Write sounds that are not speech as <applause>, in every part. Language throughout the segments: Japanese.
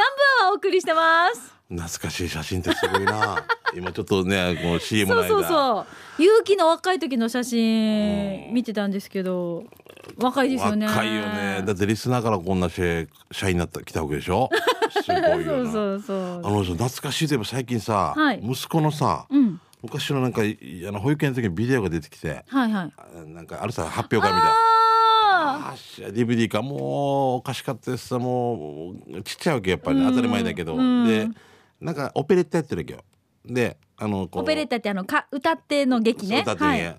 はお送りしてます。懐かしい写真ってすごいな。<laughs> 今ちょっとねこの CM の間そうそうそう。勇気の若い時の写真見てたんですけど若いですよね。若いよね。だってリスナーからこんな社社員になった来たわけでしょ？すごいよな。<laughs> そうそうそうあの懐かしいといえば最近さ、はい。息子のさ、うん。昔のなんかいあの保育園の時にビデオが出てきてはいはい。あなんかあるさ発表会みたいな DVD か。もうおかしかったですさもうちっちゃいわけやっぱり、ね、当たり前だけど。うん。でなんかオペレッタやってるわけよ。であのオペレッタってあのか歌っての劇ね。そうだってはい。ね、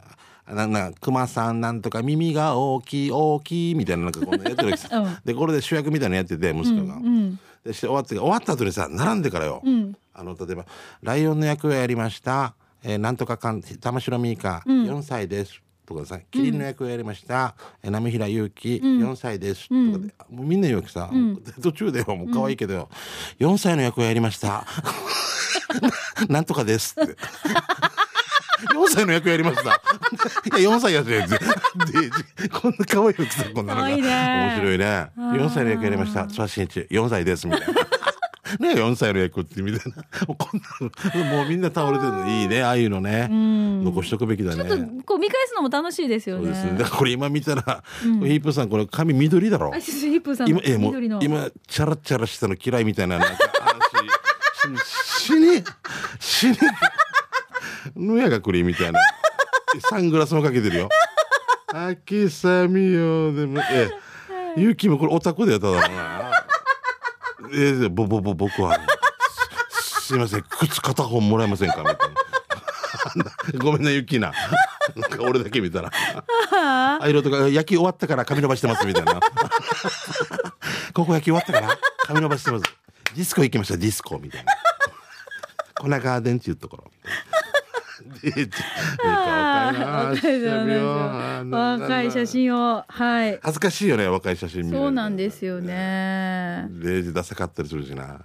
ななんか熊さんなんとか耳が大きい大きいみたいななんかこうやってるわけさ、うん。でこれで主役みたいなのやってて息子が、うんでして終わって終わった後にさ並んでからよ、うん。あの例えば「ライオンの役をやりました、えーなんとかかん玉城ミーカ、4歳です」とかさ「キリンの役をやりました、えー波平勇樹、4歳です」とかで、もうみんな言うわけさ、途中でよもう可愛いけどよ、4歳の役をやりました <laughs> <laughs> なんとかです」って。4 <laughs> 歳の役やりました。いや、4歳やつやつ。で、こんな可愛いやつさ、こんなのが。面白いね。4歳の役やりました。津波真一、4歳です、みたいな。ね4歳の役ってみたいな。<laughs> こんなの、もうみんな倒れてるのいいね、ああいうのね。残しとくべきだね。ちょっとこう見返すのも楽しいですよねそうですね。だからこれ今見たら、ヒープさん、これ髪緑だろ？あ。ヒップーさん今、え、もう緑の、今、チャラチャラしたの嫌いみたいな、なんか、死に、死に、ぬやがくりみたいな。サングラスもかけてるよ。<laughs> 秋さみよ、でも、え、ゆうきもこれオタクでやっただろうな。えー、ぼ、ぼ、ぼ、僕は、す <laughs> すいません、靴片方もらえませんか？みたいな。<laughs> ごめんな、ゆきな。なんか俺だけ見たら。あ色とか焼き終わったから髪伸ばしてますみたいな。ここ焼き終わったから髪伸ばしてます。ディスコ行きましたディスコみたいな。粉ガーデンっていうところ。であ若いな若いねあ若い写真をはい恥ずかしいよね若い写真見るそうなんですよねレイジダサかったりするしな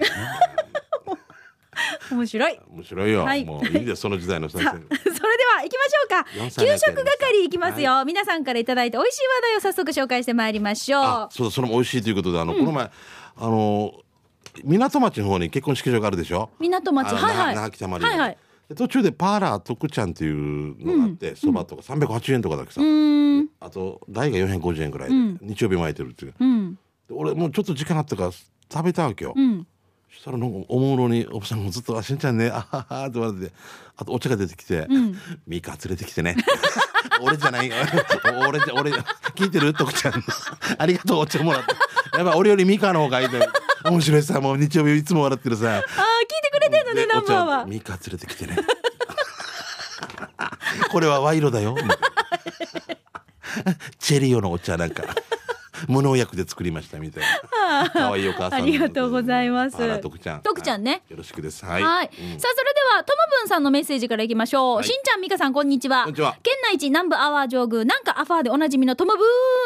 面白い面白いよ、はいもういいんだよその時代の先さあ生それでは行きましょうか給食係行きますよ、皆さんからいただいて美味しい話題を早速紹介してまいりましょあうそうそれも美味しいということであの、この前あの港町の方に結婚式場があるでしょ港町はいはい那覇北まではいはい途中でパーラー徳ちゃんっていうのがあってそば、とか380円とかだけさ、うーん。あと台が450円ぐらいで、日曜日も空いてるっていう。うん。で俺もうちょっと時間あったから食べたわけよ、うん。そしたらなんかおもむろにおばさんもずっと「あしんちゃんねあはは」って言われてあとお茶が出てきて「<laughs> ミカ連れてきてね」俺じゃない俺じゃ俺聞いてる？徳ちゃんありがとうお茶もらって。やっぱ俺よりミカの方がいいと面白いさもう日曜日いつも笑ってるさ。あー聞いてくれてるのねでナンバーは。ミカ連れてきてね。これは賄賂だよ。チェリオのお茶なんか。無農薬で作りましたみたいな。可愛いお母さんありがとうございます。徳ちゃん。徳ちゃんね。はいよろしくです。ははい。い、うん。さあそれではともぶんさんのメッセージからいきましょう、はい。しんちゃんみかさんこんにちは。こんにちは。県内一南部アワー上宮なんかアファーでおなじみのトムブ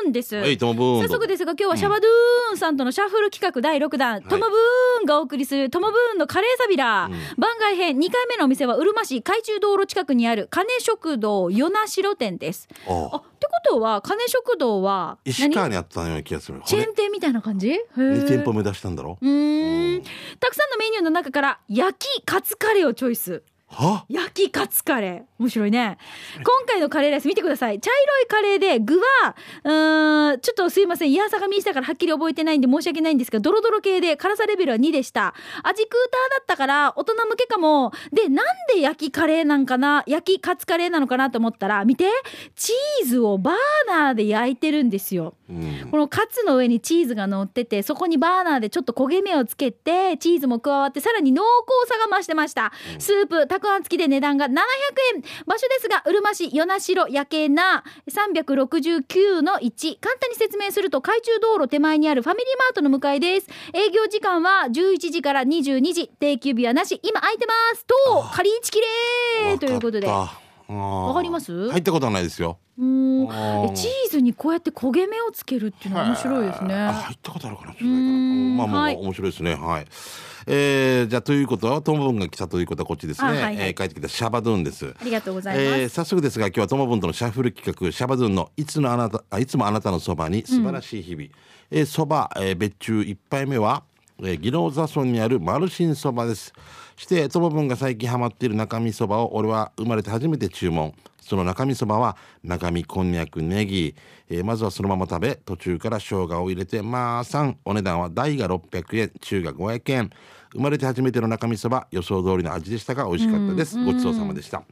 ーンです。はいトムブーン早速ですが今日はシャバドゥーンさんとのシャッフル企画第6弾、トムブーンがお送りするトムブーンのカレーサビラー、番外編2回目のお店はうるま市海中道路近くにある金食堂与那城店です。おあ。ってことは金食堂は石川にあったような気がする。チェーン店みたいな感じ？へー。2店舗目出したんだろ？うーん。たくさんのメニューの中から焼きカツカレーをチョイス。は焼きカツカレー。面白いね。今回のカレーライス見てください。茶色いカレーで具はうんちょっとすいません。イヤサが見したからはっきり覚えてないんで申し訳ないんですがドロドロ系で辛さレベルは2でした。味クーターだったから大人向けかも。でなんで焼きカレーなんかな？焼きカツカレーなのかなと思ったら見てチーズをバーナーで焼いてるんですよ。うん。このカツの上にチーズが乗っててそこにバーナーでちょっと焦げ目をつけてチーズも加わってさらに濃厚さが増してました、スープたくあん付きで値段が700円。場所ですがうるま市与那城夜景な369の1簡単に説明すると海中道路手前にあるファミリーマートの向かいです。営業時間は11時から22時。定休日はなし。今空いてます。と仮一きれいということでわかります？入ったことはないですよ。うチーズにこうやって焦げ目をつけるっていうのは面白いですね。あ入ったことあるかなちょっとないかな。まあまあ、はい。面白いですね。はい。えー、じゃあということはトモブンが来たということはこっちですね、あはいはい。えー帰ってきたシャバドゥンです。ありがとうございます。えー早速ですが今日はトモブンとのシャッフル企画シャバドゥンのいつのあなたあいつもあなたのそばに素晴らしい日々、えーそば、えー別注一杯目はえー、宜野座村にあるマルシンそばですしてともぶんが最近ハマっている中身そばを俺は生まれて初めて注文。その中身そばは中身こんにゃくネギ、えー、まずはそのまま食べ途中から生姜を入れてまあ3お値段は大が600円中が500円。生まれて初めての中身そば予想通りの味でしたが美味しかったです、ごちそうさまでした。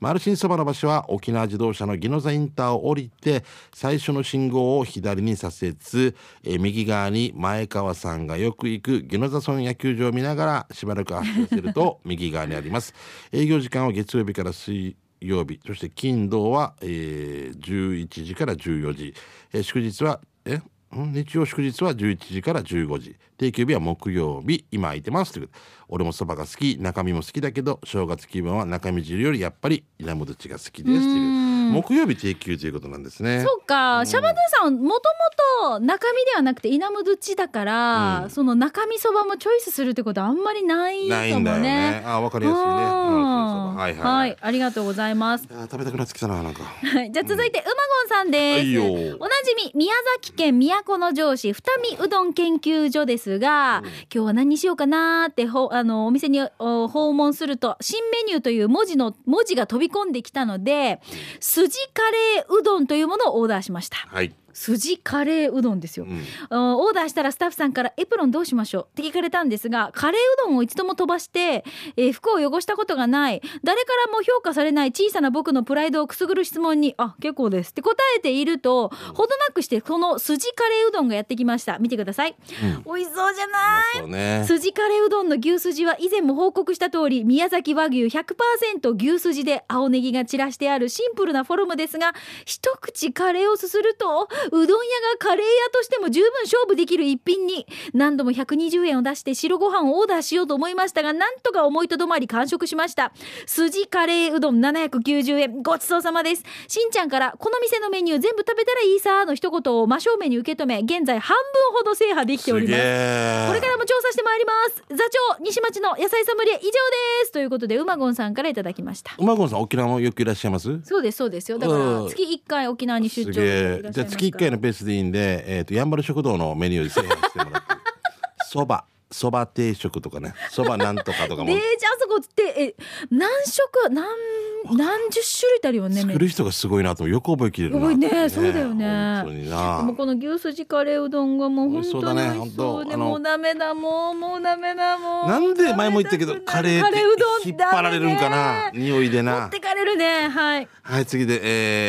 マルシンそばの場所は沖縄自動車の宜野座インターを降りて最初の信号を左に左折、え右側に前川さんがよく行く宜野座村野球場を見ながらしばらく走らせると <laughs> 右側にあります。営業時間は月曜日から水曜日そして金土は、えー、11時から14時、えー、祝日はえ？日曜祝日は11時から15時。定休日は木曜日。今空いてますという俺もそばが好き。中身も好きだけど正月気分は中身汁よりやっぱり稲むどちが好きですという。木曜日定休ということなんですね。そうか、シャバドゥさんもともと中身ではなくて稲むどちだから、うん、その中身そばもチョイスするってことはあんまりないかもね。ないんだよね。あわかりやすいね。はいはい、はい、ありがとうございます。食べたくなってきたななんか。じゃ続いて、うまごんさんです、おなじみ宮崎県都城市二見うどん研究所ですが、うん、今日は何にしようかなってほあのお店に訪問すると新メニューという文字の文字が飛び込んできたので筋カレーうどんというものをオーダーしました。はい筋カレーうどんですよ、うん、オーダーしたらスタッフさんからエプロンどうしましょう。って聞かれたんですがカレーうどんを一度も飛ばして、えー、服を汚したことがない。誰からも評価されない小さな僕のプライドをくすぐる質問にあ結構です。って答えていると、ほどなくしてこの筋カレーうどんがやってきました。見てください、うん、美味しそうじゃない、ね、筋カレーうどんの牛すじは以前も報告した通り宮崎和牛100%牛すじで青ネギが散らしてあるシンプルなフォルムですが一口カレーをすするとうどん屋がカレー屋としても十分勝負できる一品に何度も120円を出して白ご飯をオーダーしようと思いましたがなんとか思いとどまり完食しました。筋カレーうどん790円ごちそうさまです。しんちゃんからこの店のメニュー全部食べたらいいさの一言を真正面に受け止め現在半分ほど制覇できております。これからも調査してまいります。座長西町の野菜ソムリエ以上です。ということでうまごんさんからいただきました。うまごんさん沖縄もよくいらっしゃいます？そうですそうですよ。だから月1回沖縄に出張じゃあ月1回のペースでいいんで、えーと、やんばる食堂のメニューで制覇してもらって <laughs> そば。そば定食とかね。そばなんとかとかも。でじゃあそこってえ何食何何十種類あるよね作る人がすごいなとよく覚えきれるな。ねねそうだよね。本当にな。でもこの牛すじカレーうどんがもう本当に美味しそうもうダメだもうもうダメだもう。なんで前も言ったけどカレーって引っ張られるんかな。匂いでな。持ってかれるね。はい。はい次で、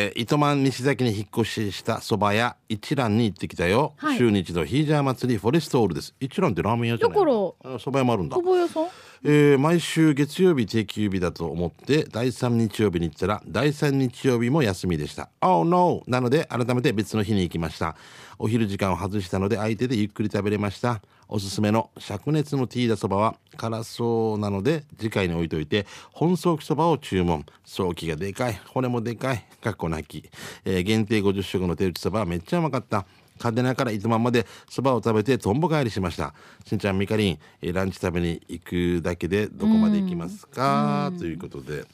えー、糸満西崎に引っ越ししたそば屋。一蘭に行ってきたよ、はい、週に一度ヒージャー祭りフォレストオールです。一蘭ってラーメン屋じゃない？だからそば屋もあるんだ。そば屋さん？えー、毎週月曜日定休日だと思って第3日曜日に行ったら第3日曜日も休みでした。Oh no! なので改めて別の日に行きました。お昼時間を外したので相手でゆっくり食べれました。おすすめの灼熱のティーダそばは辛そうなので次回に置いといて本草木そばを注文。早期がでかい。骨もでかい。かっこなき、えー、限定50食の手打ちそばはめっちゃうまかった嘉手納から糸満までそばを食べてとんぼ帰りしました。しんちゃんみかりん、えランチ食べに行くだけでどこまで行きますか？ということで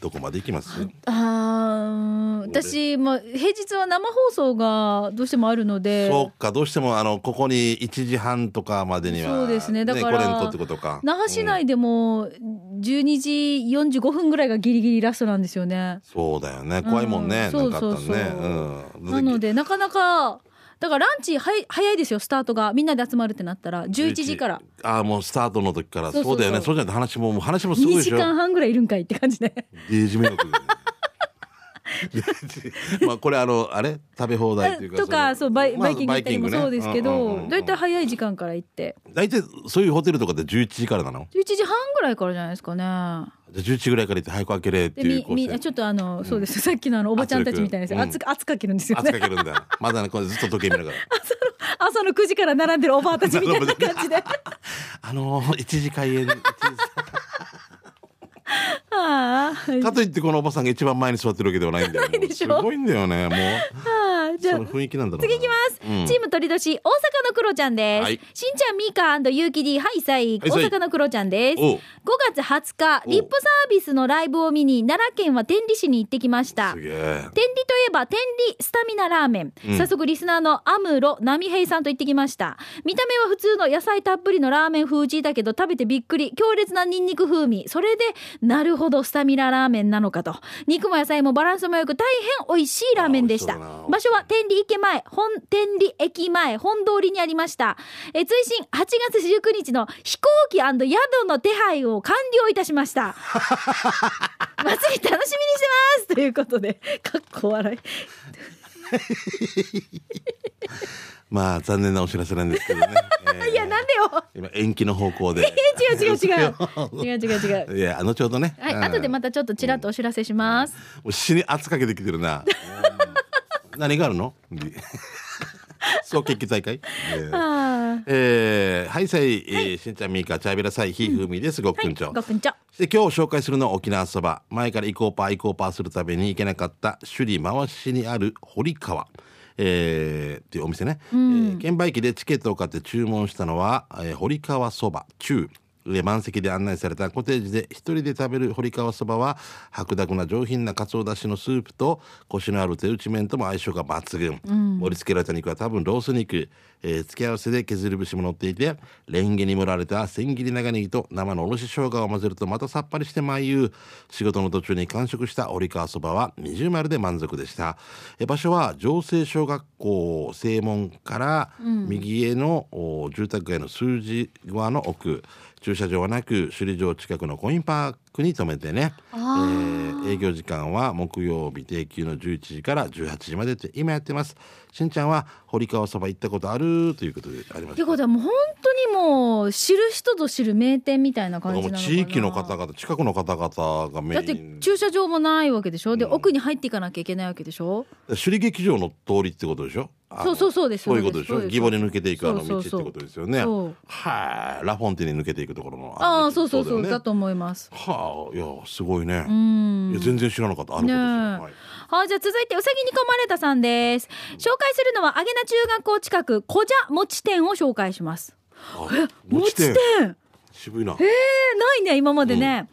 どこまで行きます？あ私も平日は生放送がどうしてもあるので。そうかどうしてもあのここに1時半とかまでには、そうですね。だから、ね、ってことか。那覇市内でも12時45分ぐらいがギリギリラストなんですよね。そうだよね。怖いもんね、うん、そうそうそう、ね。うん、なのでなかなかだからランチは早いですよスタートが。みんなで集まるってなったら11時から。ああもうスタートの時から。そうだよね。そうじゃなくて話ももう話もすごいでしょ。2時間半ぐらいいるんかいって感じでデージ迷惑 <laughs> まあこれあのあれ？食べ放題というかとかそうバイバイキング行ったりもそうですけど大体、早い時間から行って。大体そういうホテルとかって11時からなの？11時半ぐらいからじゃないですかね。じゃあ11時ぐらいから行って早く開けれっていうみみちょっとあの、そうです。さっきのあのおばちゃんたちみたいな圧、圧かけるんですよね。圧かけるんだまだねこれずっと時計見ながら。<laughs> 朝の9時から並んでるおばあたちみたいな感じで。<laughs> あの1時開演かといってこのおばさんが一番前に座ってるわけではないんだよ。ねすごいんだよねもう、はあ、じゃあ雰囲気なんだろうな。次いきます、うん。チーム鳥年大阪のクロちゃんです、はい。しんちゃんみーかゆうき D はいさい大阪のクロちゃんです。5おう。月20日おリップサービスのライブを見に奈良県は天理市に行ってきました。天理といえば天理スタミナラーメン、うん。早速リスナーのアムロナミヘイさんと行ってきました。見た目は普通の野菜たっぷりのラーメン風味だけど食べてびっくり強烈なニンニク風味。それでなるほどスタミナラーメンなのかと。肉も野菜もバランスもよく大変美味しいラーメンでした。場所は天理池前本天理駅前本通りにありました。え追伸8月19日の飛行機宿の手配を完了いたしました。<laughs> 祭り楽しみにしてます！ということでかっこ笑い。<laughs> まあ残念なお知らせなんですけどね、<laughs> えーいやなんでよ。今延期の方向で。違う違う違う。違う違う違う。いや後ほどね。はい、うん。後でまたちょっとちらっとお知らせします。もう死に圧かけてきてるな。うん何があるの？<laughs> そう決起大会、えー。あえー、はいさい、えーしんちゃんみーかチャービラサイひふみです、ごっくんちょ。あ、ごくんちょ。で今日紹介するのは沖縄そば。前から行こうパー行こうパーするために行けなかった首里回しにある堀川。えー、っていうお店ね、えー券売機でチケットを買って注文したのは、えー堀川そば中で満席で案内されたコテージで一人で食べる堀川そばは白濁な上品なかつおだしのスープとコシのある手打ち麺とも相性が抜群、盛り付けられた肉は多分ロース肉、えー付け合わせで削り節も乗っていてレンゲに盛られた千切り長ネギと生のおろし生姜を混ぜるとまたさっぱりしてまいう仕事の途中に完食した堀川そばは二重丸で満足でした。え場所は城西小学校正門から右への、お住宅街の数字側の奥駐車場はなく首里城近くのコインパークに停めてね、えー営業時間は木曜日定休の11時から18時までって今やってます。しんちゃんは堀川そば行ったことあるということでありまってすことはもう本当にもう知る人ぞ知る名店みたいな感じ地域の方々近くの方々がメだってイン駐車場もないわけでしょ？で、うん。奥に入っていかなきゃいけないわけでしょ？首里劇場の通りってことでしょ？そうそうそうですそういうことでしそう義母に抜けていくあの道ってことですよね。はい。ラフォンテに抜けていくところのああのそうそうそう。ねだと思います。はあいやすごいね。う、ん。いや全然知らなかったあることですよ、ねえ。はい。はい、じゃあ続いてうさぎに込まれたさんです。紹介するのは揚げな中学校近く小蛇餅店を紹介します。あ餅店？店。渋いな。えー、ないね今までね、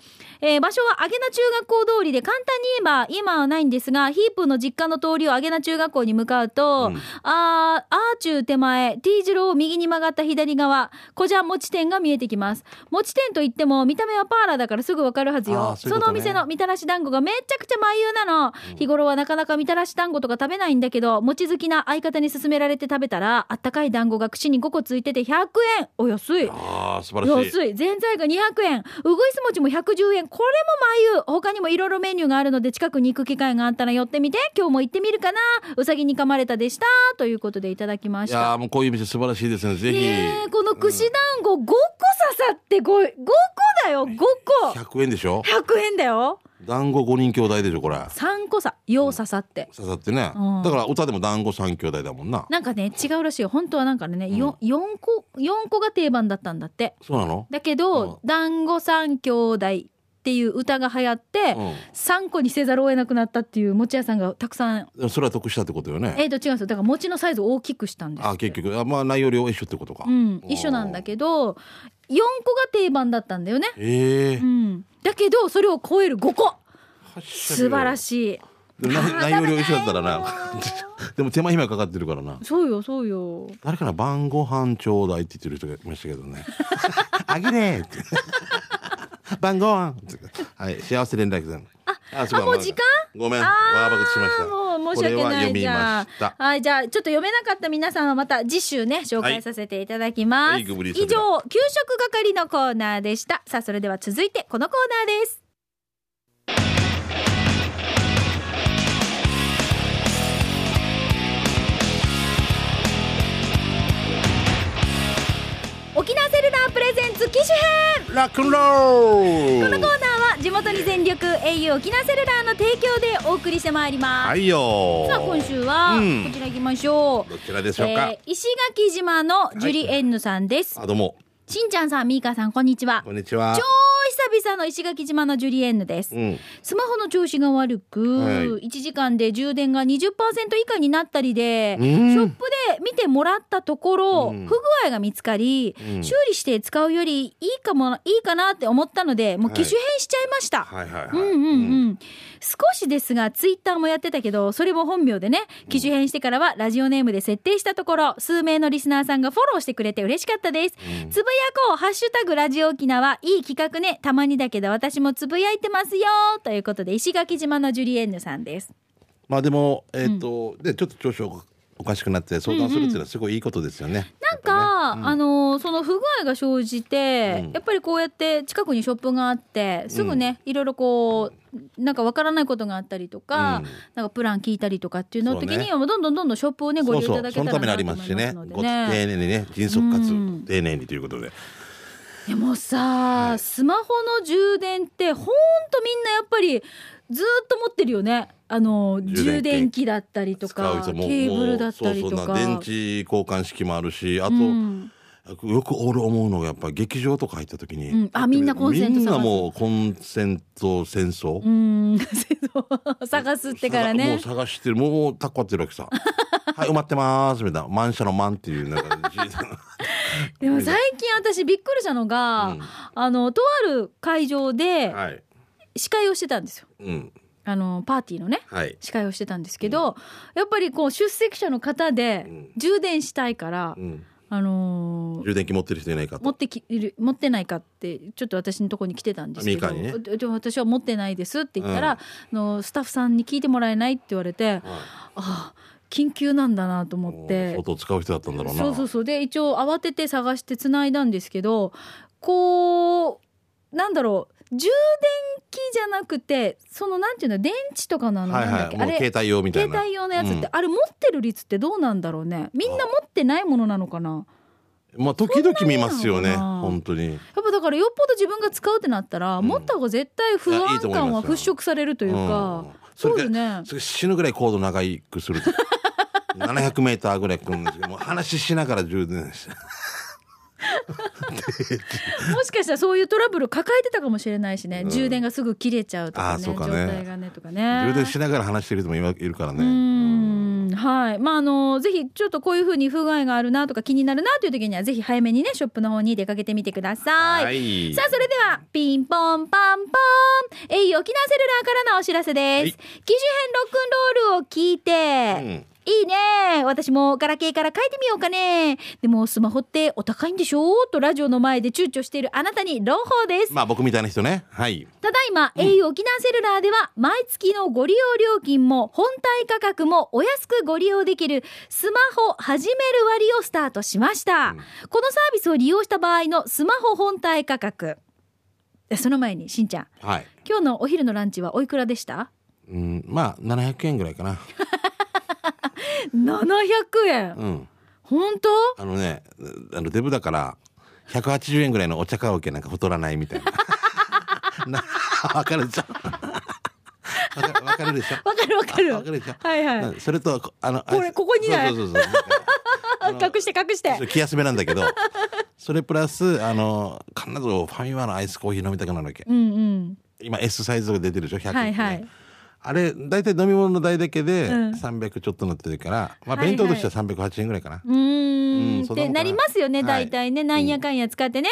えー場所は揚げな中学校通りで簡単に言えば今はないんですがヒープの実家の通りを揚げな中学校に向かうと、うん。あーアーチュー手前 T 字路を右に曲がった左側小蛇餅店が見えてきます。餅店といっても見た目はパーラーだからすぐわかるはずあよーそのお店のみたらし団子がめちゃくちゃ眉なの、日頃はなかなかみたらし団子とか食べないんだけど餅好きな相方に勧められて食べたらあったかい団子が串に5個ついてて100円。お安い。ああ素晴らしい。安い。ぜんざいが200円。うぐいす餅も110円これも眉他にもいろいろメニューがあるので近くに行く機会があったら寄ってみて今日も行ってみるかな。うさぎに噛まれたでした。ということでいただきました。いやーもうこういう店素晴らしいですね。ぜひ、ねえこの串団子5個刺さって 5, 5個だよ5個。100円でしょ？100円だよ。団子5人兄弟でしょこれ。3個さよう刺さって、刺さってね、うん。だから歌でも団子3兄弟だもんな。なんかね違うらしいよ。本当はなんかね、よ4個4個が定番だったんだって。そうなの？だけど「団子三兄弟」っていう歌が流行って、うん。3個にせざるを得なくなったっていう餅屋さんがたくさん。それは得したってことよね。えー、と違うんですよ。だから餅のサイズを大きくしたんです。あ結局。あまあ内容量は一緒ってことか、うん。一緒なんだけど4個が定番だったんだよね、ええうん、だけどそれを超える5個。素晴らい。しい内内容量一緒だったらな。食 <laughs> でも手間暇かかってるからな。そうよそうよ。誰かな晩ご飯ちょうだいって言ってる人がいましたけどね。<laughs> <laughs> あげれーって晩ご飯。はい幸せ連絡さんああもう時間？ごめん。わー。ばくしました。もう申し訳ないこれは読みじゃあました。はいじゃあちょっと読めなかった皆さんはまた次週ね紹介させていただきます、はい以上給食係のコーナーでした。さあそれでは続いてこのコーナーです沖縄セルラープレゼンツ機種編。ラックンロこール。のコーナーは地元に全力 au 沖縄セルラーの提供でお送りしてまいります、はいよー。さあ今週はうん。こちら行きましょう、どちらでしょうか、えー石垣島のジュリエンヌさんです、あどうも。しんちゃんさんみーかさんこんにちは。こんにちは。超スナーの石垣島のジュリエンヌです。うん。スマホの調子が悪く、はい。1時間で充電が20%以下になったりで、うん。ショップで見てもらったところ、うん。不具合が見つかり、うん。修理して使うよりいいかもいいかなって思ったのでもう機種変しちゃいました。はいうんうん。うん、少しですがツイッターもやってたけどそれも本名でね機種変してからはラジオネームで設定したところ数名のリスナーさんがフォローしてくれて嬉しかったです、うん。つぶやこうハッシュタグラジオ沖縄。いい企画ね。たまにだけど私もつぶやいてますよ。ということで石垣島のジュリエンヌさんです。まあでもえっ、と、でちょっと調子おおかしくなって相談するっていうのはすごいいいことですよね。なんか、あのーその不具合が生じて、うん。やっぱりこうやって近くにショップがあってすぐね、いろいろこうなんかわからないことがあったりとか、うん。なんかプラン聞いたりとかっていうのそうね。時にはもうどんどんどんどんショップをねごそうそ利用いただけたうそのためにありますしね。丁ね。寧にね迅速かつうん。丁寧にということで、でもさ、スマホの充電ってほんとみんなやっぱりずっと持ってるよね。あの充充電器だったりと使かケーブルだったりとか。電池交換式もあるしあと、うん。よく俺思うのがやっぱ劇場とか入った時に、うん。あみんなコンセント探す。みんなもうコンセント戦争、うん、そ <laughs> う探すってからもねう。探してる。もうタッコってるわけさ。<laughs> はい埋まってますみたいな。満車の満っていうなんかでも最近私びっくりしたのが、うん。あのとある会場ではい司会をしてたんですよ。うん。あのパーティーのね。はい。司会をしてたんですけど、やっぱりこう出席者の方でうん。充電したいから、うん。あのー充電器持ってる人いないかと。持ってき持ってないかってちょっと私のところに来てたんですけど、ね。私は持ってないですって言ったら、あのスタッフさんに聞いてもらえないって言われて、はい。ああ緊急なんだなと思って。相当使う人だったんだろうな。そうそうそう。で一応慌てて探してつないだんですけどこうなんだろう充電器じゃなくてそのなんていうの電池とかのあのはいなんだっけ、あれはいもう携帯用みたいな。携帯用のやつって、うん。あれ持ってる率ってどうなんだろうね。みんな持ってないものなのかな。まあ時々見ますよね本当に。やっぱだからよっぽど自分が使うってなったら、うん。持った方が絶対不安感は払拭されるというか、うん。そうよね。それ死ぬぐらいコード長くすると。<laughs> 700メーターぐらい来るんですけどもう話しながら充電し。てもしかしたらそういうトラブル抱えてたかもしれないしね、うん充電がすぐ切れちゃうとかねあそうかね態がねとかね充電しながら話してる人も今いるからねうんはいまああのぜひちょっとこういうふうに不具合があるなとか気になるなという時にはぜひ早めにねショップの方に出かけてみてください、はいさあそれではピンポンパンポンえい沖縄セルラーからのお知らせです、はい機種編ロックンロールを聞いて、うんいいね。私もガラケーから変えてみようかね。でもスマホってお高いんでしょ？とラジオの前で躊躇しているあなたに朗報です。まあ僕みたいな人ね。はい。ただいま、au 沖縄セルラーでは毎月のご利用料金も本体価格もお安くご利用できるスマホ始める割をスタートしました、うん。このサービスを利用した場合のスマホ本体価格。えその前にしんちゃん。はい。今日のお昼のランチはおいくらでした？うんまあ700円ぐらいかな <laughs> 700円。うん。本当？あのねあのデブだから180円ぐらいのお茶カラオケなんか太らないみたいな。<laughs> なわかるでしょわかわかるでしょ？わかるわかる。わかるでしょ？はいはい。うんそれとこあのこれここにないそうそうそうあの <laughs> 隠して隠して。気休めなんだけどそれプラスあの必ずファミマのアイスコーヒー飲みたくなるわけ。うんうん。今 S サイズが出てるでしょ？100円、はいはいあれ大体飲み物の代だけでうん。300ちょっとなってるから、まあはいはい。弁当としては308円ぐらいかな、うーん。うんってなりますよねはい。大体ね、なんやかんや使ってね、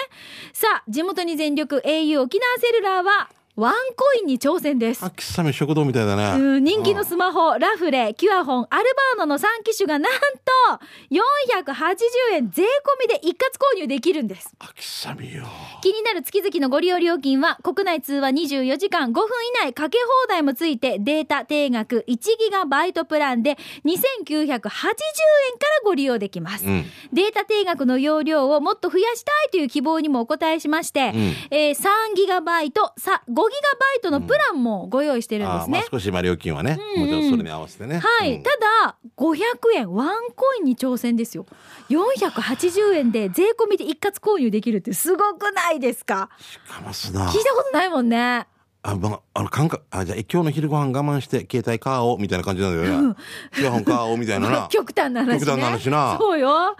さあ地元に全力 au 沖縄セルラーはワンコインに挑戦です。食堂みたいだね、うん人気のうんスマホ、ラフレ、キュアホン、アルバーノの3機種がなんと480円税込みで一括購入できるんです。よ。気になる月々のご利用料金は国内通話24時間5分以内かけ放題もついてデータ定額1ギガバイトプランで2980円からご利用できます。うん。データ定額の容量をもっと増やしたいという希望にもお答えしまして、うん。えー3ギガバイト、さ5ギガバイトのプランもご用意してるんですね。あーまあ少しまあ料金はね、うん。もちろんそれに合わせてね。はい、うん。ただ500円ワンコインに挑戦ですよ。480円で税込みで一括購入できるってすごくないですか？かますな。聞いたことないもんねあ、まあ、あの感覚あじゃあ今日の昼ご飯我慢して携帯買おうみたいな感じなんだよねイヤホン買おうみたいなな。<laughs> 極端な話ね。極端な話な。そうよ。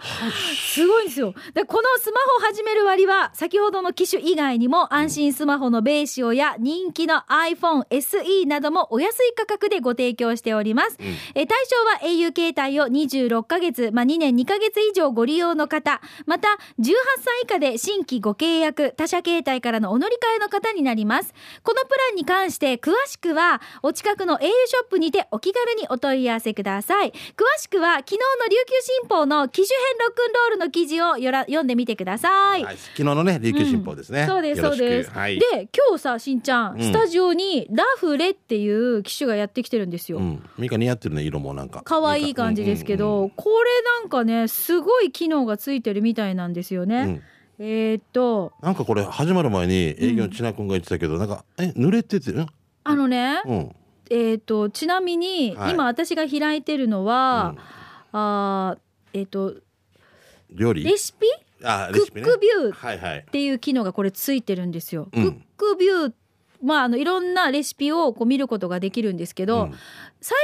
すごいんですよ。でこのスマホ始める割は先ほどの機種以外にも安心スマホのベーシオや人気の iPhone SE などもお安い価格でご提供しております、え対象は au 携帯を26ヶ月、まあ、2年2ヶ月以上ご利用の方。また18歳以下で新規ご契約他社携帯からのお乗り換えの方になります。このプランに関して詳しくはお近くの au ショップにてお気軽にお問い合わせください。詳しくは昨日の琉球新報の機種編ロックンロールの記事をよら読んでみてください、はい、昨日のね琉球新報ですね、そうですそうです、はい、で今日さしんちゃん、ん。スタジオにラフレっていう機種がやってきてるんですよ、うん、ミカ似合ってるね色もなんか。可愛い感じですけど、うんうん。これなんかねすごい機能がついてるみたいなんですよね、うんえーっとなんかこれ始まる前に営業の千奈君が言ってたけど、なんかえ濡れててうんあのね、うん。えーっとちなみに、はい。今私が開いてるのは、あーえーっと料理？レシピ？クッあレシピね。クビューっていう機能がこれついてるんですよ。うん。クックビューまあ、あのいろんなレシピをこう見ることができるんですけど、うん。最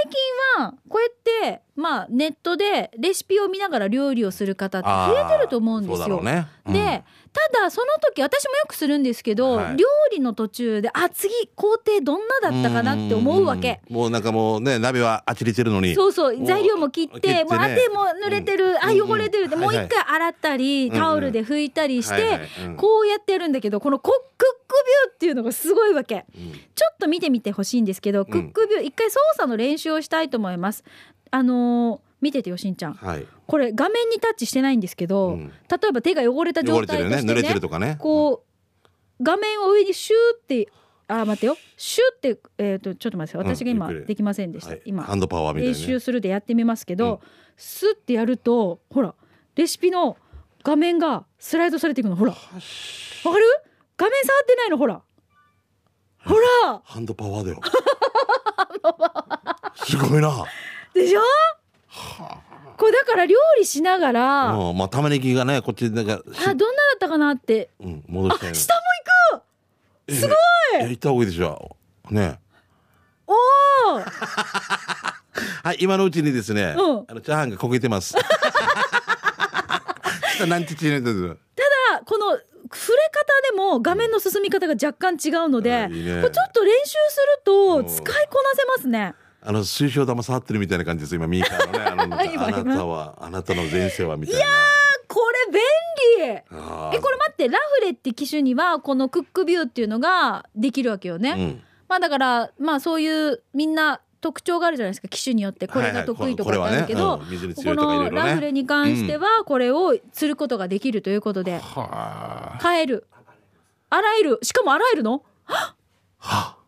近はこうやって、まあ、ネットでレシピを見ながら料理をする方って増えてると思うんですよ。ね、うん。でただその時私もよくするんですけど、はい。料理の途中であ次工程どんなだったかなって思うわけ。ん。もうなんかもうね鍋はあちりてるのに。そうそう材料も切って切ってね。もうあ手も濡れてる、あうん汚れてるって、うんもう一回洗ったり、うんうん。タオルで拭いたりして、はいはいうん。こうやってやるんだけどこのコックックビューっていうのがすごいわけ。うん。ちょっと見てみてほしいんですけど、クックビュー一回操作の練習をしたいと思います。あのー見ててよしんちゃん。はい。これ画面にタッチしてないんですけど、うん。例えば手が汚れた汚状れてるよね濡れてるとかね。こう画面を上にシューってあ待ってよ。シューってえっ、とちょっと待って私が今できませんでした、はい。今。ハンドパワーみたい練な、ね、習するでやってみますけど、うん。スッてやるとほらレシピの画面がスライドされていくの。ほら。わかる？画面触ってないの。ほら。ほら。ハンドパワーだよ。<laughs> すごいな。でしょ？これだから料理しながら、あうんまあ玉ねぎがねこっちなんかしどんなだったかなって。うん、戻したい。あ下も行く！すごい！やりた方がいいでしょ。ね。おお <laughs> はい今のうちにですね、うん。あのチャーハンが焦げてます。<laughs> ただこの触れ方でも画面の進み方が若干違うので、あいいね。これちょっと練習するとうん。使いこなせますね。あの水晶玉触ってるみたいな感じです今ミーカーのね <laughs> あの今あなたはあなたの前世はみたいな。これ便利。えこれ待ってラフレって機種にはこのクックビューっていうのができるわけよね。うん。まあだからまあそういうみんな特徴があるじゃないですか機種によって。これが得意とかあるけど、はいはいこれこのラフレに関してはこれをすることができるということで。は買える。洗える。しかも洗えるの？あ。は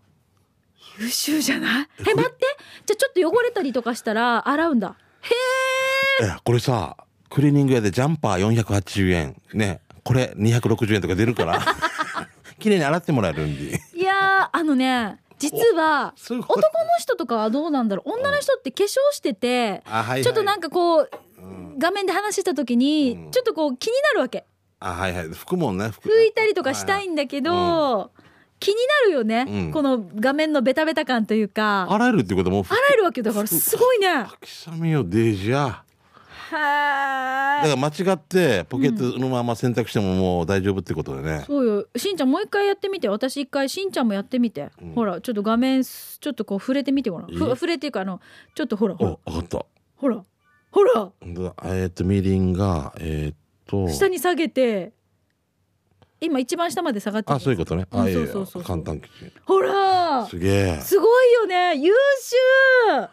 優秀じゃない？え待って。じゃあちょっと汚れたりとかしたら洗うんだ。へええこれさクリーニング屋でジャンパー480円。ねこれ260円とか出るから。<laughs> 綺麗に洗ってもらえるんで。いやーあのね実は男の人とかはどうなんだろう？女の人って化粧しててあはいはい。ちょっとなんかこううん。画面で話した時にうん。ちょっとこう気になるわけ。あはいはい。服もね服拭いたりとかしたいんだけど気になるよね。うん。この画面のベタベタ感というか。洗えるってことも洗えるわけだからすごいね。は秋雨よデージやだかーら間違ってポケットのまま洗濯してももう大丈夫ってことでね、そうよしんちゃんもう一回やってみて私一回しんちゃんもやってみて、うんほらちょっと画面すちょっとこう触れてみてごらん触れっていうかあのちょっとほらほらお分かったほらほらえーっとみりんがえーっと下に下げて今一番下まで下がってるあそういうことね。うんあいやいやそうそうそう。簡単基準。ほら。すげえ。すごいよね。優秀。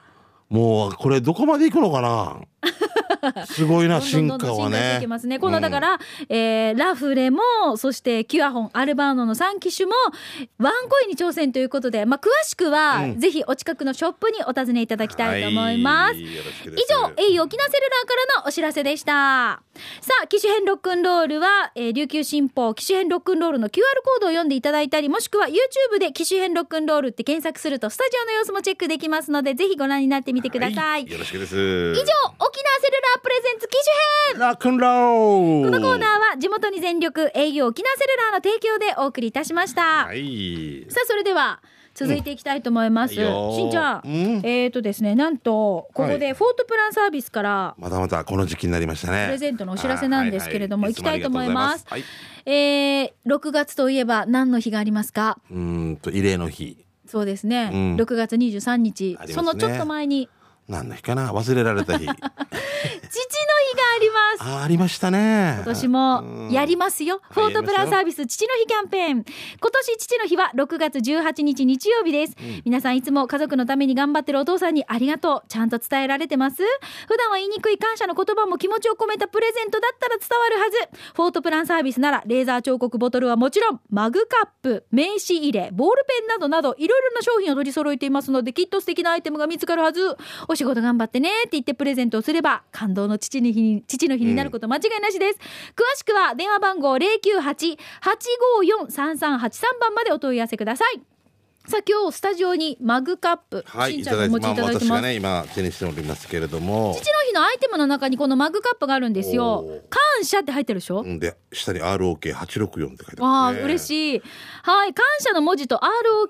もうこれどこまで行くのかな？<laughs> すごいな進化はね。ね。このだから、えーラフレもそしてキュアホンアルバーノの3機種もワンコインに挑戦ということで、まあ、詳しくは、うん。ぜひお近くのショップにお尋ねいただきたいと思います。はい以す。上、au 沖縄セルラーからのお知らせでした。さあ機種編ロックンロールは、えー琉球新報機種編ロックンロールの QR コードを読んでいただいたりもしくは YouTube で機種編ロックンロールって検索するとスタジオの様子もチェックできますのでぜひご覧になってみてください、よろしくです。以上沖縄セルラープレゼンツ機種編。ラックンロー。ルこのコーナーは地元に全力営業沖縄セルラーの提供でお送りいたしました、はい。さあそれでは続いていきたいと思います、うんしんちゃん、うん。えーとですねなんとここでフォートプランサービスからまたまたこの時期になりましたね。プレゼントのお知らせなんですけれどもあーは行きたいと思います。はい。えー、6月といえば何の日がありますか？うーんと慰霊の日。そうですね、うん。6月23日、ね。そのちょっと前に何の日かな？忘れられた日 <laughs> 父の日がありますありましたね今年もやりますよ。フォートプランサービス父の日キャンペーン。今年父の日は6月18日日曜日です。皆さんいつも家族のために頑張ってるお父さんにありがとう。ちゃんと伝えられてます？普段は言いにくい感謝の言葉も気持ちを込めたプレゼントだったら伝わるはず。フォートプランサービスならレーザー彫刻ボトルはもちろんマグカップ、名刺入れ、ボールペンなどなどいろいろな商品を取り揃えていますのできっと素敵なアイテムが見つかるはず。お仕事頑張ってねって言ってプレゼントをすれば感動の父の日に父の日になること間違いなしです。詳しくは電話番号098-854-3383番までお問い合わせください。さあ今日スタジオにマグカップ、はいしんちゃんにお持ちいいただいてまあただいてます。私がね今手にしておりますけれども父の日のアイテムの中にこのマグカップがあるんですよ。感謝って入ってるでしょ、うんで下に ROK864 って書いてわあね嬉しい。はい、感謝の文字と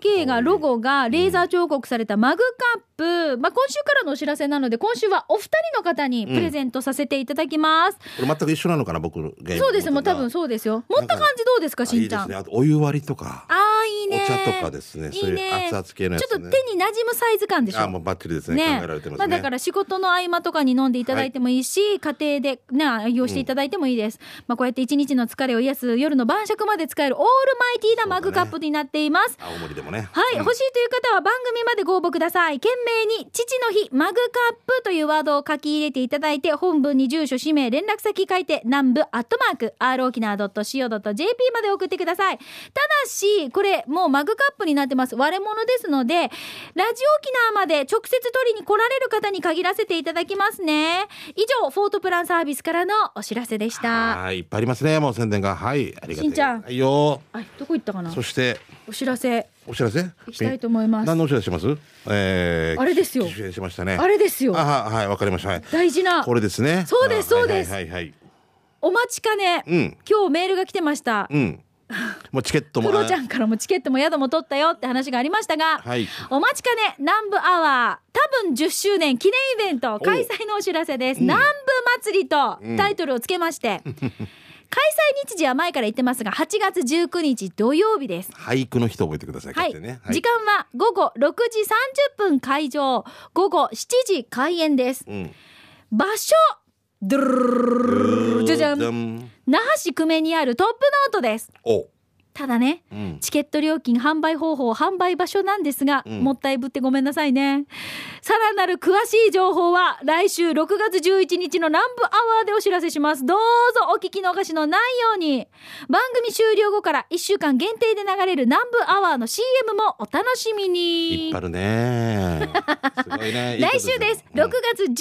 ROK がロゴがレーザー彫刻されたマグカップ。まあ今週からのお知らせなので今週はお二人の方にプレゼントさせていただきます。これ全く一緒なのかな僕そうですもう多分そうですよ。持った感じどうですかしんちゃん？いいですねあとお湯割りとかああいいおね。茶とかですね。そういう熱々系のやつね。ちょっと手に馴染むサイズ感でしょ。あもうバッチリですね。ね。考えられてますまあ、ねだから仕事の合間とかに飲んでいただいてもいいし、家庭でね愛用していただいてもいいです、まあこうやって一日の疲れを癒す夜の晩酌まで使えるオールマイティーなマグカップになっています、青森でもね。はい、うん。欲しいという方は番組までご応募ください。懸命に父の日マグカップというワードを書き入れていただいて、本文に住所、氏名、連絡先書いて、南部アットマーク、r 沖縄 .co.jp まで送ってください。ただし、これもうマグカップになってます。割れ物ですので、ラジオ沖縄まで直接取りに来られる方に限らせていただきますね。以上、フォートプランサービスからのお知らせでした。はいいっぱいありますね。もう宣伝が。はいありがとうしんちゃん。はいよ。はい、どこ行ったかな？そしてお知らせ、お知らせ？行きたいと思います。何のお知らせします？えーあれですよ。しましたね。あれですよ。あははいわかりました。はい。大事な。これですね。そうですあそうです。はいはい。お待ちかね、うん。今日メールが来てました。うん <laughs> もうチケットもクロちゃんからもチケットも宿も取ったよって話がありましたが、はい。お待ちかね南部アワー多分10周年記念イベント開催のお知らせです、うん。南部祭りとうん。タイトルをつけまして、<laughs> 開催日時は前から言ってますが8月19日土曜日です。俳句の人覚えてくださいはい、こうやってね時間は午後6時30分会場午後7時開演です。うん。場所ドゥルルルルルじゃじゃんん那覇市久米にあるトップノートですおただねうん。チケット料金販売方法販売場所なんですが、うん。もったいぶってごめんなさいね。さらなる詳しい情報は来週6月11日の南部アワーでお知らせします。どうぞお聞き逃しのないように。番組終了後から1週間限定で流れる南部アワーの CM もお楽しみ引っに張る <laughs> ね。来週です、うん。6月11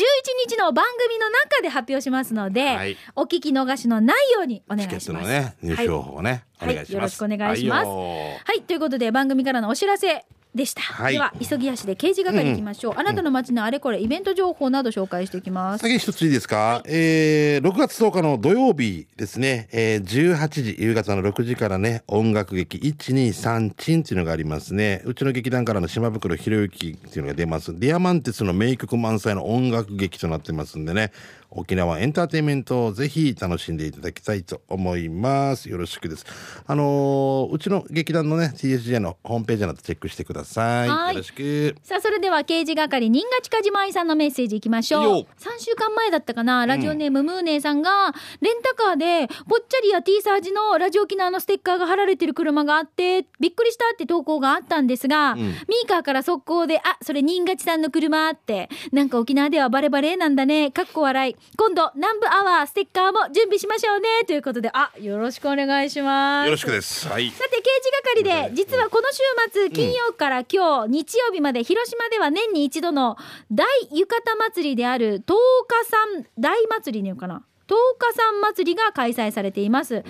日の番組の中で発表しますので、はい。お聞き逃しのないようにお願チケットのいしますね入はい賞法をね。おはい願いしますよろしくお願いしますはいよはい、ということで番組からのお知らせでした。はいでは急ぎ足で刑事係行きましょう。あなたの街のあれこれイベント情報など紹介していきます。先に一ついいですか、えー、6月10日の土曜日ですね、えー、18時、夕方の6時からね、音楽劇123チンっていうのがありますね。うちの劇団からの島袋ひろゆきっていうのが出ます。ディアマンティスの名曲満載の音楽劇となってますんでね、沖縄エンターテインメントをぜひ楽しんでいただきたいと思います。よろしくです。あのーうちの劇団のね、TSJ のホームページなどチェックしてください。はいよろしく。さあそれでは刑事係新賀近島愛さんのメッセージいきましょうよ3週間前だったかな？ラジオネームムーネーさんがレンタカーでぽっちゃりや T サージのラジオ沖縄のステッカーが貼られてる車があってびっくりしたって投稿があったんですが、んミーカーから速攻で「あそれ新賀さんの車」ってなんか沖縄ではバレバレなんだねかっこ笑い今度南部アワーステッカーも準備しましょうねということであよろしくお願いしますよろしくです。はい。さて刑事係で実はこの週末金曜から今日日曜日まで広島では年に一度の大浴衣祭りである十日山大祭りにいうかな日山祭りが開催されています、十日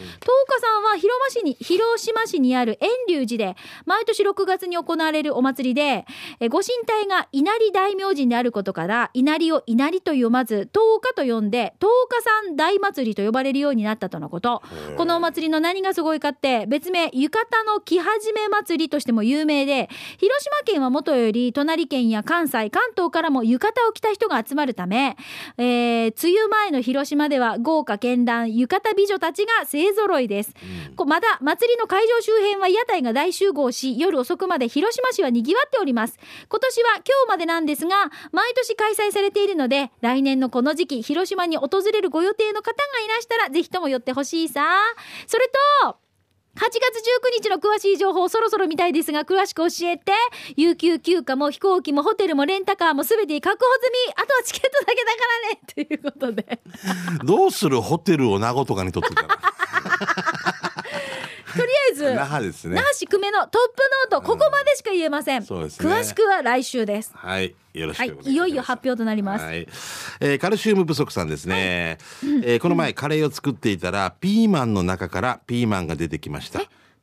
山は広島市に広島市にある遠隆寺で毎年6月に行われるお祭りでえご神体が稲荷大明神であることから稲荷を稲荷と読まず十日と呼んで十日山大祭りと呼ばれるようになったとのこと。このお祭りの何がすごいかって別名浴衣の着始め祭りとしても有名で広島県はもとより隣県や関西関東からも浴衣を着た人が集まるため、えー梅雨前の広島では豪華絢爛浴衣美女たちが勢ぞろいです、こまた祭りの会場周辺は屋台が大集合し夜遅くまで広島市は賑わっております。今年は今日までなんですが毎年開催されているので来年のこの時期広島に訪れるご予定の方がいらしたらぜひとも寄ってほしいさ。それと8月19日の詳しい情報そろそろ見たいですが詳しく教えて。有給休暇も飛行機もホテルもレンタカーも全て確保済み。あとはチケットだけだからね。ということで。<laughs> どうする？ホテルを名護とかにとってたら。那覇ですね。那覇市久米のトップノートここまでしか言えません、そうですね。詳しくは来週です。はい。よろしくはいお願いします。い。よいよ発表となります、はい、えーカルシウム不足さんですね、えーこの前カレーを作っていたらピーマンの中からピーマンが出てきました。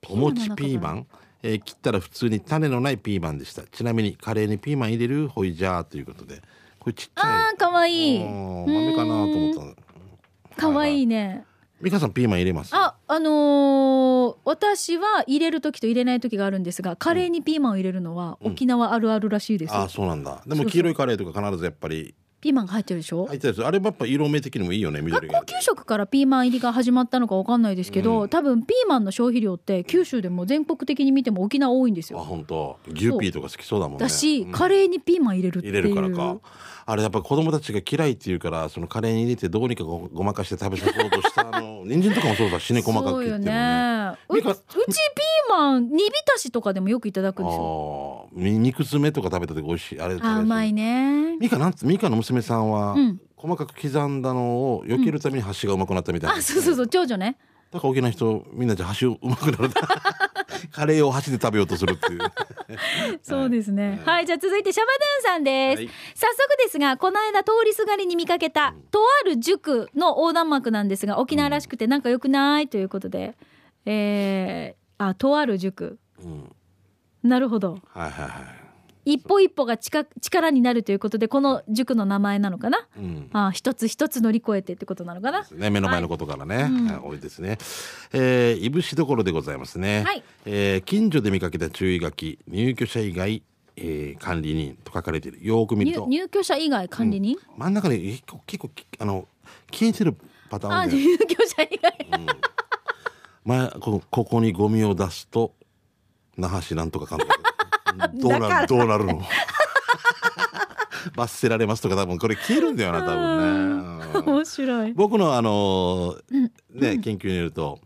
お餅ピーマン、えー切ったら普通に種のないピーマンでした。ちなみにカレーにピーマン入れる？ほいじゃーということで。これちっちゃい。あーかわいい。うん豆かなと思ったの。かわいいね美香さんピーマン入れます？ああのー私は入れる時と入れない時があるんですがカレーにピーマンを入れるのは沖縄あるあるらしいです。よ、あそうなんだ。でも黄色いカレーとか必ずやっぱりピーマンが入ってるでしょ、入ってるあれもやっぱ色目的にもいいよね学校給食からピーマン入りが始まったのかわかんないですけど、多分ピーマンの消費量って九州でも全国的に見ても沖縄多いんですあよ本当。牛ピーとか好きそうだもんね。だし、うん。カレーにピーマン入れるっていう。入れるからかあれやっぱ子供たちが嫌いって言うからそのカレーに入れてどうにかごごまかして食べさそうとしたあの。<laughs> 人参とかもそうだしね細かく切ってもね。そうよね。うみかうちピーマン煮浸しとかでもよくいただくんですよ。ああみ肉詰めとか食べた時美味しい。あれあうまい。ね。ミカなんつミカの娘さんは、うん。細かく刻んだのを避けるために箸がうまくなったみたいな、あそうそうそう。長女ねだから沖縄の人みんなじゃあ箸うまくなる。<laughs> カレーを箸で食べようとするっていう。<laughs> そうですね。はい、じゃあ続いてシャバドゥンさんです。はい。早速ですが、この間通りすがりに見かけた、とある塾の横断幕なんですが、沖縄らしくてなんか良くないということで、えー、あ、とある塾。うん。なるほど。はいはいはい一歩一歩が力力になるということで、この塾の名前なのかな？うんあ、一つ一つ乗り越えてってことなのかな？ね、目の前のことからね、うんはい多いですね。えー、いぶしどころでございますね。はいえー近所で見かけた注意書き、入居者以外、えー管理人と書かれている。よーく見ると、入入居者以外管理人、真ん中に結構結構きあの消えてるパターあ、ンで、入居者以外。前こここにゴミを出すと那覇市なんとかかんとかどうなるどうなるの。<laughs> 罰せられますとか多分これ消えるんだよな多分ね。うん。面白い。僕のあのーね研究によると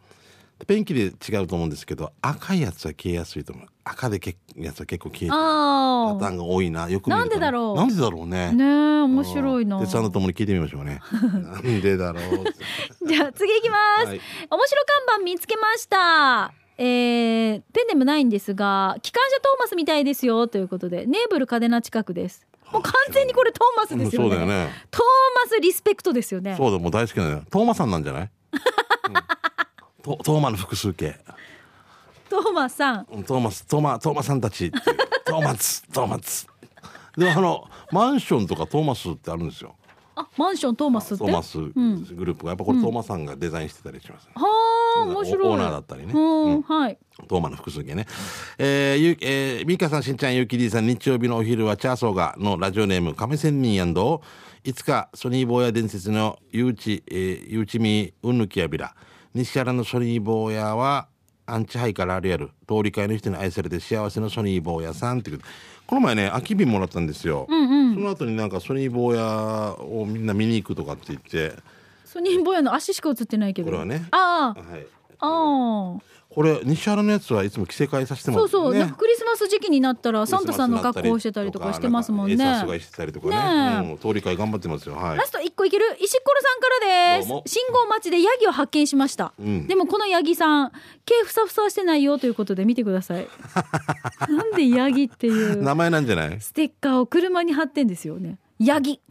ペンキで違うと思うんですけど赤いやつは消えやすいと思う。赤でけやつは結構消えてる。あパターンが多いなよくなんでだろう。なんでだろうね。あ。ねえ、面白いな。鉄さんとともに聞いてみましょうね。<laughs> なんでだろうじゃあ次いきます、はい。面白看板見つけましたえー、ペンネームないんですが機関車トーマスみたいですよということでネーブル嘉手納近くです。もう完全にこれトーマスですよね。そうだよね。トーマスリスペクトですよね。そうだもう大好きなのよ。トーマさんなんじゃない、うん。トトーマの複数形トーマスさん。うんトーマストーマトーマさんたちトーマツトーマツ。でもあのマンションとかトーマスってあるんですよあマンショントーマスって？トーマスグループがやっぱこれトーマさんがデザインしてたりします、はあ面白い。オーナーだったりね。うん、はい。トーマの複数形ね。えー、ゆえー、ミカさん、しんちゃん、ゆきりーさん、日曜日のお昼はチャーソーがのラジオネーム、亀仙人いつかソニー坊や伝説のゆうち、えー、ゆうちみうんぬきやびら。西原のソニー坊やは、アンチハイからあるやる。通り会の人に愛されて幸せのソニー坊やさんっていう。この前ね、空き瓶もらったんですよ。うんうんその後になんかソニー坊やをみんな見に行くとかって言って、ソニー坊やの足しか映ってないけどこれはねああはい。これ、西原のやつはいつも着せ替えさせてもそうそう、ねクリスマス時期になったらサンタさんの格好をしてたりとかしてますもんね。なんかエサ菅してたりとかね。ねえ。うん、通り会頑張ってますよ。はい。ラスト一個いける石ころさんからです。信号待ちでヤギを発見しました、うん。でもこのヤギさん毛ふさふさしてないよということで見てください。<laughs> なんでヤギっていう。名前なんじゃない？ステッカーを車に貼ってんですよね。ヤギ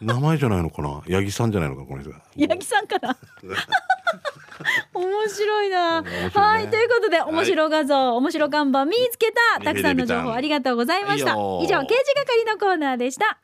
名前じゃないのかな？八木さんじゃないのか？なこの人。が八木さんかな？<laughs> 面白いな、ね。はいということで面白画像、面白看板見つけた。たくさんの情報ありがとうございました。以上刑事係のコーナーでした